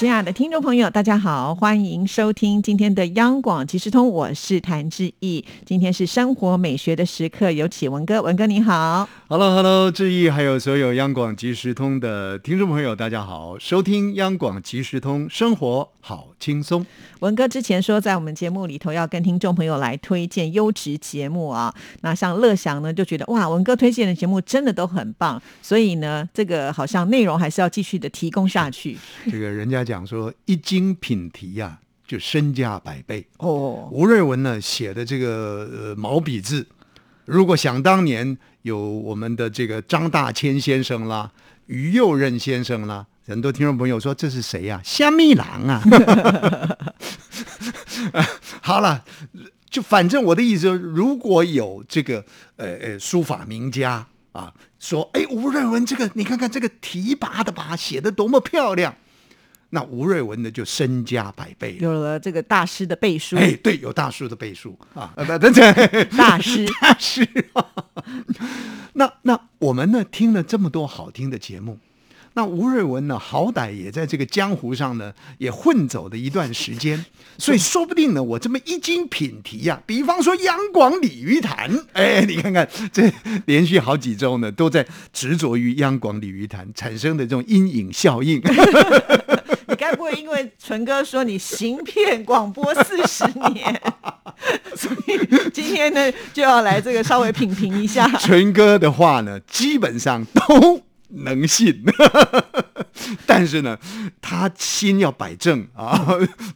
亲爱的听众朋友，大家好，欢迎收听今天的央广即时通，我是谭志毅。今天是生活美学的时刻，有请文哥，文哥你好。Hello，Hello，志毅，还有所有央广即时通的听众朋友，大家好，收听央广即时通，生活好轻松。文哥之前说，在我们节目里头要跟听众朋友来推荐优质节目啊。那像乐祥呢，就觉得哇，文哥推荐的节目真的都很棒，所以呢，这个好像内容还是要继续的提供下去。这个人家讲说，一精品题呀、就身价百倍。哦，吴瑞文呢写的这个呃毛笔字，如果想当年有我们的这个张大千先生啦、于右任先生啦，很多听众朋友说这是谁呀、虾米郎啊！好了，就反正我的意思就是，如果有这个呃呃书法名家啊，说哎吴瑞文这个你看看这个提拔的吧，写的多么漂亮，那吴瑞文呢就身家百倍了。有了这个大师的背书，哎，对，有大师的背书啊，呃，不，等等，大师。大师、那那我们呢，听了这么多好听的节目，那吴瑞文呢，好歹也在这个江湖上呢，也混走了一段时间，所以说不定呢，我这么一经品题呀、比方说央广鲤鱼潭，哎，你看看这连续好几周呢，都在执着于央广鲤鱼潭产生的这种阴影效应。你该不会因为纯哥说你行骗广播四十年，所以今天呢就要来这个稍微品评一下？纯哥的话呢，基本上都能信，但是呢，他心要摆正啊。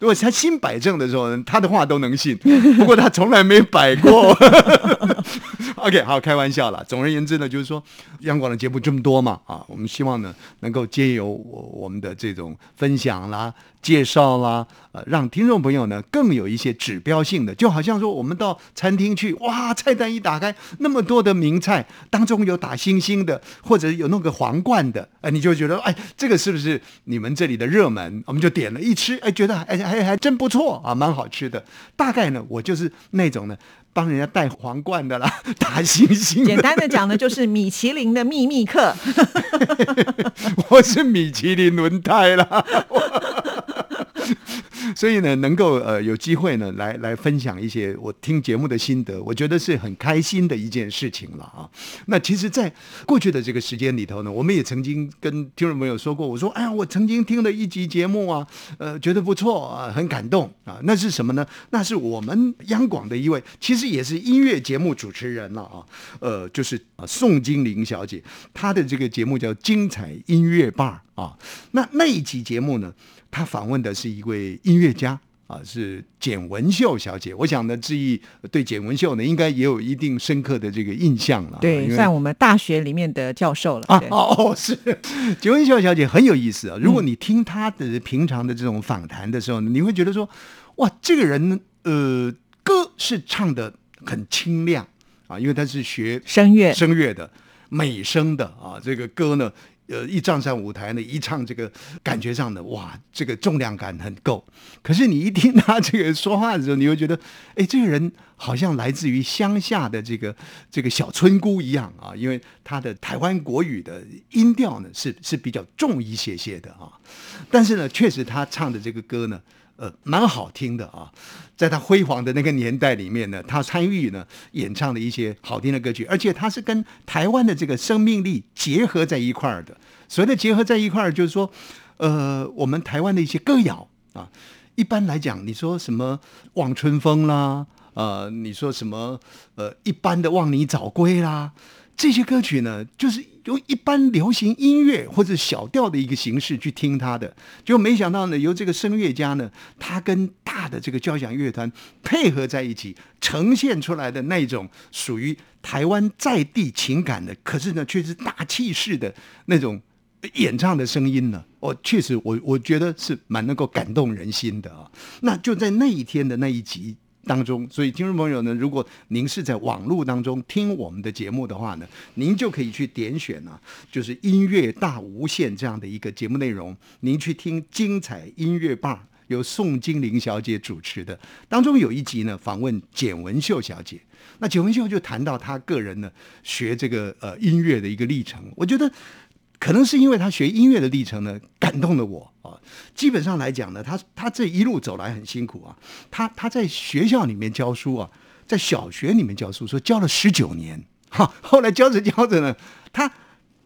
如果他心摆正的时候呢，他的话都能信。不过他从来没摆过。OK，好，开玩笑了。总而言之呢，就是说，央广的节目这么多嘛，啊，我们希望呢，能够借由我我们的这种分享啦、介绍啦，呃，让听众朋友呢更有一些指标性的，就好像说我们到餐厅去，哇，菜单一打开，那么多的名菜当中有打星星的，或者有弄个皇冠的，哎、你就觉得，哎，这个是不是你们这里的热门？我们就点了一吃，哎，觉得哎还还真不错啊，蛮好吃的。大概呢，我就是那种呢。帮人家戴皇冠的啦，打星星简，单的讲呢，就是米其林的秘密课。我是米其林轮胎啦。所以呢，能够呃有机会呢来来分享一些我听节目的心得，我觉得是很开心的一件事情了啊。那其实，在过去的这个时间里头呢，我们也曾经跟听众朋友说过，我说哎呀，我曾经听了一集节目啊，呃，觉得不错啊，很感动啊。那是什么呢？那是我们央广的一位，其实也是音乐节目主持人了啊，呃，就是啊宋金玲小姐，她的这个节目叫《精彩音乐吧》啊。那那一集节目呢，她访问的是一位音乐家。啊，是简文秀小姐。我想呢，志毅对简文秀呢，应该也有一定深刻的这个印象了。对，算我们大学里面的教授了。啊哦哦，是 简文秀小姐很有意思啊。如果你听她的平常的这种访谈的时候呢，你会觉得说，哇，这个人呢呃，歌是唱的很清亮啊，因为他是学声乐声乐的美声的啊，这个歌呢。呃，一站上舞台呢，一唱这个感觉上的哇，这个重量感很够。可是你一听他这个说话的时候，你会觉得，哎，这个人好像来自于乡下的这个这个小村姑一样啊，因为他的台湾国语的音调呢是是比较重一些些的啊。但是呢，确实他唱的这个歌呢，呃，蛮好听的啊。在他辉煌的那个年代里面呢，他参与呢演唱的一些好听的歌曲，而且他是跟台湾的这个生命力结合在一块儿的。所谓的结合在一块儿，就是说，呃，我们台湾的一些歌谣啊，一般来讲，你说什么望春风啦，呃，你说什么呃一般的望你早归啦，这些歌曲呢，就是用一般流行音乐或者小调的一个形式去听它的，就没想到呢，由这个声乐家呢，他跟大的这个交响乐团配合在一起，呈现出来的那种属于台湾在地情感的，可是呢，却是大气势的那种演唱的声音呢，哦，确实我我觉得是蛮能够感动人心的啊。那就在那一天的那一集当中。所以，听众朋友呢，如果您是在网络当中听我们的节目的话呢，您就可以去点选啊，就是音乐大无限这样的一个节目内容，您去听精彩音乐吧。由宋金玲小姐主持的，当中有一集呢，访问简文秀小姐。那简文秀就谈到她个人呢学这个呃音乐的一个历程。我觉得可能是因为他学音乐的历程呢，感动了我啊。基本上来讲呢，他他这一路走来很辛苦啊。他他在学校里面教书啊，在小学里面教书，说教了十九年哈。后来教着教着呢，他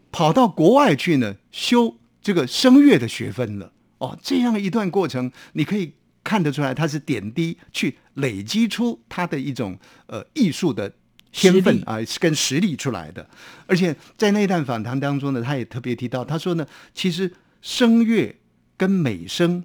跑到国外去呢，修这个声乐的学分了。哦，这样一段过程，你可以看得出来，他是点滴去累积出他的一种呃艺术的天分啊，是跟实力出来的。而且在那一段访谈当中呢，他也特别提到，他说呢，其实声乐跟美声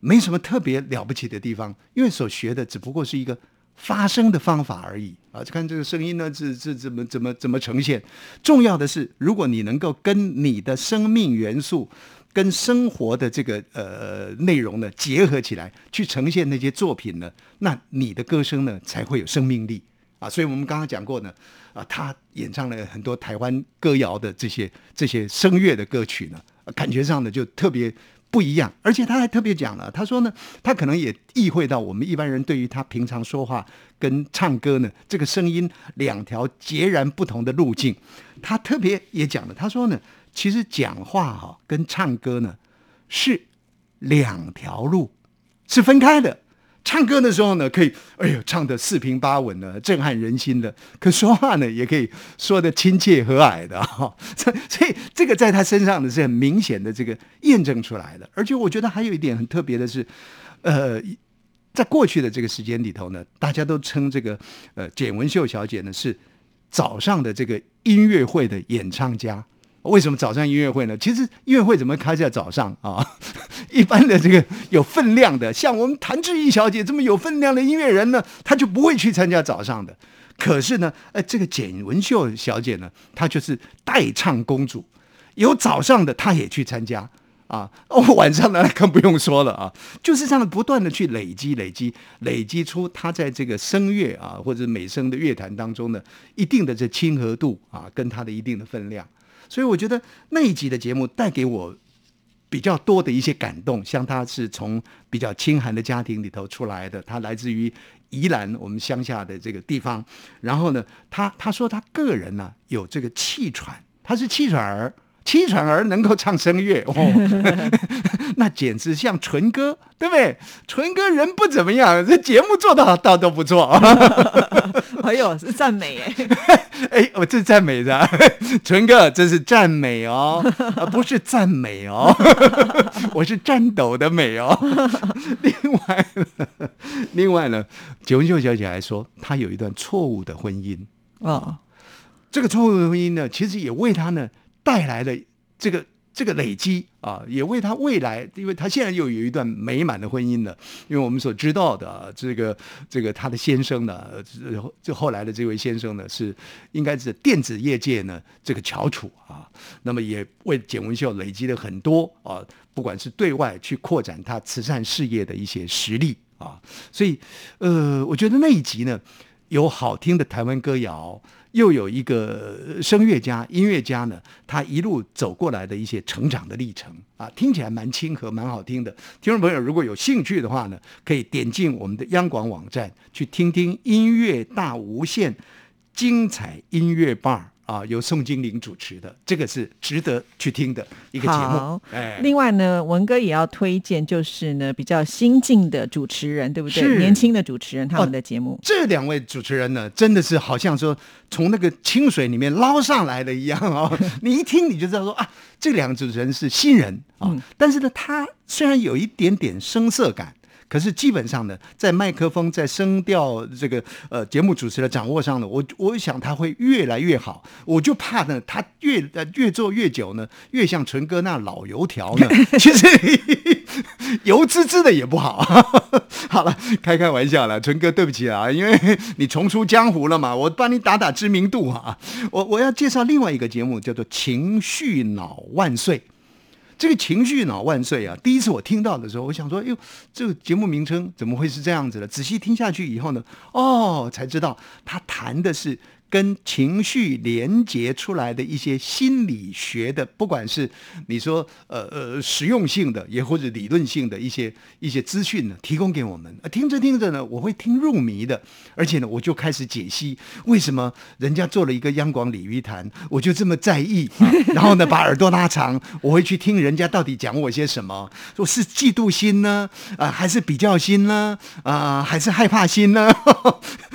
没什么特别了不起的地方，因为所学的只不过是一个发声的方法而已啊。看这个声音呢，是是怎么怎么怎么呈现。重要的是，如果你能够跟你的生命元素。跟生活的这个呃内容呢结合起来，去呈现那些作品呢，那你的歌声呢才会有生命力啊！所以我们刚刚讲过呢，啊，他演唱了很多台湾歌谣的这些这些声乐的歌曲呢，感觉上呢就特别不一样。而且他还特别讲了，他说呢，他可能也意会到我们一般人对于他平常说话跟唱歌呢，这个声音两条截然不同的路径。他特别也讲了，他说呢。其实讲话哈跟唱歌呢是两条路，是分开的。唱歌的时候呢，可以哎呦唱的四平八稳的，震撼人心的；可说话呢，也可以说的亲切和蔼的哈。所以这个在他身上呢是很明显的这个验证出来的。而且我觉得还有一点很特别的是，呃，在过去的这个时间里头呢，大家都称这个呃简文秀小姐呢是早上的这个音乐会的演唱家。为什么早上音乐会呢？其实音乐会怎么开在早上啊？一般的这个有分量的，像我们谭志毅小姐这么有分量的音乐人呢，她就不会去参加早上的。可是呢，哎，这个简文秀小姐呢，她就是代唱公主，有早上的她也去参加啊。哦，晚上呢更不用说了啊，就是这样不断的去累积、累积、累积出她在这个声乐啊或者美声的乐坛当中呢一定的这亲和度啊，跟她的一定的分量。所以我觉得那一集的节目带给我比较多的一些感动，像他是从比较清寒的家庭里头出来的，他来自于宜兰我们乡下的这个地方，然后呢，他他说他个人呢有这个气喘，他是气喘儿。气喘儿能够唱声乐哦，那简直像纯哥，对不对？纯哥人不怎么样，这节目做的倒都不错。哎呦，是赞美哎！哎，我这赞美的，纯哥这是赞美哦，不是赞美哦，我是颤抖的美哦。另外，另外呢，九文秀小姐还说，她有一段错误的婚姻啊。这个错误的婚姻呢，其实也为她呢。带来的这个这个累积啊，也为他未来，因为他现在又有一段美满的婚姻了。因为我们所知道的这个这个他的先生呢，这后来的这位先生呢，是应该是电子业界呢这个翘楚啊。那么也为简文秀累积了很多啊，不管是对外去扩展他慈善事业的一些实力啊。所以呃，我觉得那一集呢，有好听的台湾歌谣。又有一个声乐家、音乐家呢，他一路走过来的一些成长的历程啊，听起来蛮亲和、蛮好听的。听众朋友如果有兴趣的话呢，可以点进我们的央广网站去听听音乐大无限精彩音乐吧。啊，由宋金玲主持的，这个是值得去听的一个节目。哎，另外呢，文哥也要推荐，就是呢比较新晋的主持人，对不对？年轻的主持人他们的节目。这两位主持人呢，真的是好像说从那个清水里面捞上来的一样哦！你一听你就知道说啊，这两个主持人是新人啊。但是呢，他虽然有一点点生涩感。可是基本上呢，在麦克风、在声调这个呃节目主持的掌握上呢，我我想他会越来越好。我就怕呢，他越呃越做越久呢，越像纯哥那老油条呢。其实油滋滋的也不好。好了，开开玩笑了，纯哥对不起啊，因为你重出江湖了嘛，我帮你打打知名度啊。我我要介绍另外一个节目，叫做《情绪脑万岁》。这个情绪脑万岁啊！第一次我听到的时候，我想说，哎呦，这个节目名称怎么会是这样子的？仔细听下去以后呢，哦，才知道他谈的是。跟情绪连接出来的一些心理学的，不管是你说呃呃实用性的，也或者理论性的一些一些资讯呢，提供给我们。听着听着呢，我会听入迷的，而且呢，我就开始解析为什么人家做了一个央广鲤鱼潭，我就这么在意，然后呢，把耳朵拉长，我会去听人家到底讲我些什么，说是嫉妒心呢，啊，还是比较心呢，啊，还是害怕心呢？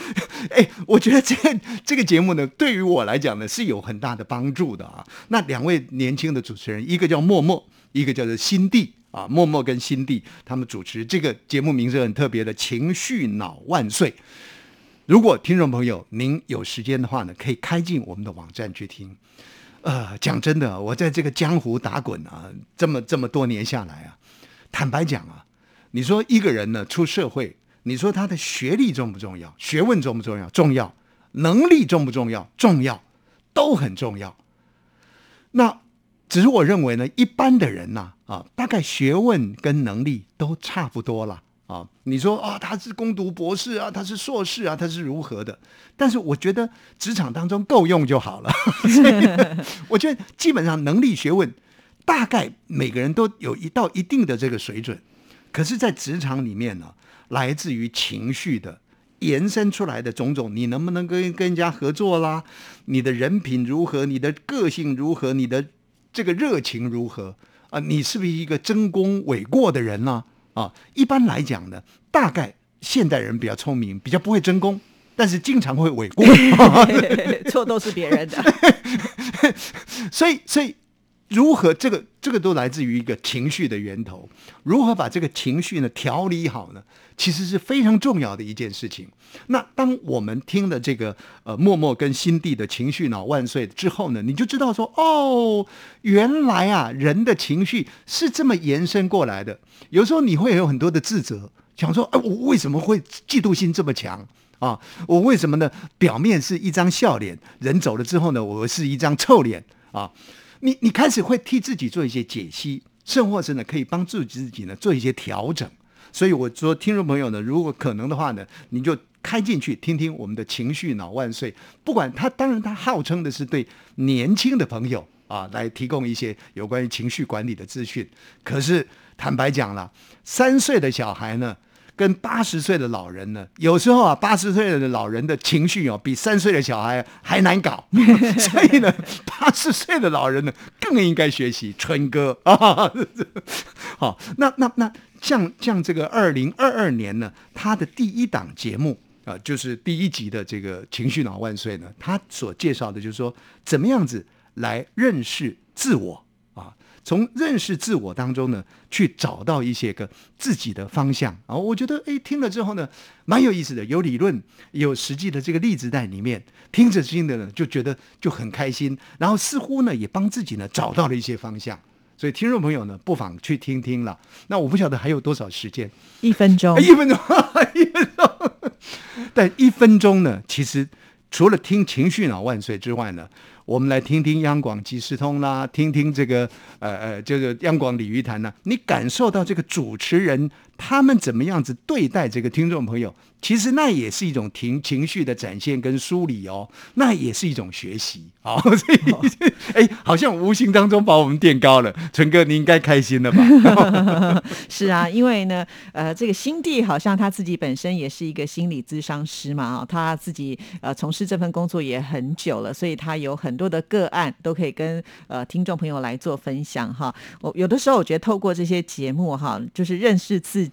哎，我觉得这个这个节目呢，对于我来讲呢，是有很大的帮助的啊。那两位年轻的主持人，一个叫默默，一个叫做心地啊。默默跟心地他们主持这个节目，名字很特别的“情绪脑万岁”。如果听众朋友您有时间的话呢，可以开进我们的网站去听。呃，讲真的，我在这个江湖打滚啊，这么这么多年下来啊，坦白讲啊，你说一个人呢出社会。你说他的学历重不重要？学问重不重要？重要。能力重不重要？重要，都很重要。那只是我认为呢，一般的人呐，啊，大概学问跟能力都差不多了啊。你说啊，他是攻读博士啊，他是硕士啊，他是如何的？但是我觉得职场当中够用就好了。我觉得基本上能力、学问，大概每个人都有一到一定的这个水准。可是，在职场里面呢？来自于情绪的延伸出来的种种，你能不能跟跟人家合作啦？你的人品如何？你的个性如何？你的这个热情如何？啊，你是不是一个争功诿过的人呢？啊，一般来讲呢，大概现代人比较聪明，比较不会争功，但是经常会诿过，错都是别人的。所以，所以。如何这个这个都来自于一个情绪的源头，如何把这个情绪呢调理好呢？其实是非常重要的一件事情。那当我们听了这个呃默默跟心地的情绪脑万岁之后呢，你就知道说哦，原来啊人的情绪是这么延伸过来的。有时候你会有很多的自责，想说哎我为什么会嫉妒心这么强啊？我为什么呢？表面是一张笑脸，人走了之后呢，我是一张臭脸啊。你你开始会替自己做一些解析，甚或是呢可以帮助自己呢做一些调整。所以我说，听众朋友呢，如果可能的话呢，你就开进去听听我们的情绪脑万岁。不管他，当然他号称的是对年轻的朋友啊来提供一些有关于情绪管理的资讯。可是坦白讲了，三岁的小孩呢。跟八十岁的老人呢，有时候啊，八十岁的老人的情绪哦，比三岁的小孩还难搞，所以呢，八十岁的老人呢，更应该学习春哥啊。好，那那那像像这个二零二二年呢，他的第一档节目啊，就是第一集的这个情绪脑万岁呢，他所介绍的就是说，怎么样子来认识自我。从认识自我当中呢，去找到一些个自己的方向。啊，我觉得哎，听了之后呢，蛮有意思的，有理论，有实际的这个例子在里面，听着听的呢，就觉得就很开心，然后似乎呢，也帮自己呢找到了一些方向，所以听众朋友呢，不妨去听听了。那我不晓得还有多少时间，一分钟，一分钟，一分钟，但一分钟呢，其实除了听情绪脑万岁之外呢。我们来听听央广即时通啦，听听这个呃呃，这个央广鲤鱼谈呢，你感受到这个主持人他们怎么样子对待这个听众朋友？其实那也是一种情情绪的展现跟梳理哦，那也是一种学习哦。所以哎，好像无形当中把我们垫高了。纯哥，你应该开心了吧？是啊，因为呢，呃，这个新地好像他自己本身也是一个心理咨商师嘛，啊，他自己呃从事这份工作也很久了，所以他有很多的个案都可以跟呃听众朋友来做分享哈。我有的时候我觉得透过这些节目哈，就是认识自己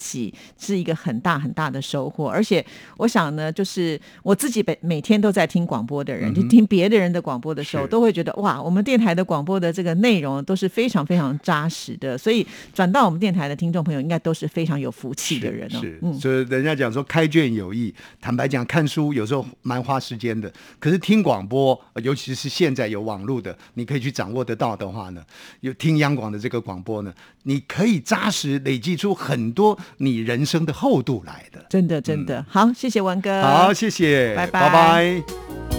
是一个很大很大的收获，而且。我想呢，就是我自己每每天都在听广播的人，就听别的人的广播的时候，都会觉得哇，我们电台的广播的这个内容都是非常非常扎实的。所以转到我们电台的听众朋友，应该都是非常有福气的人哦。是，所以人家讲说开卷有益，坦白讲，看书有时候蛮花时间的。可是听广播，尤其是现在有网络的，你可以去掌握得到的话呢，有听央广的这个广播呢，你可以扎实累积出很多你人生的厚度来的。真的，真的。好，谢谢文哥。好，谢谢，拜拜拜。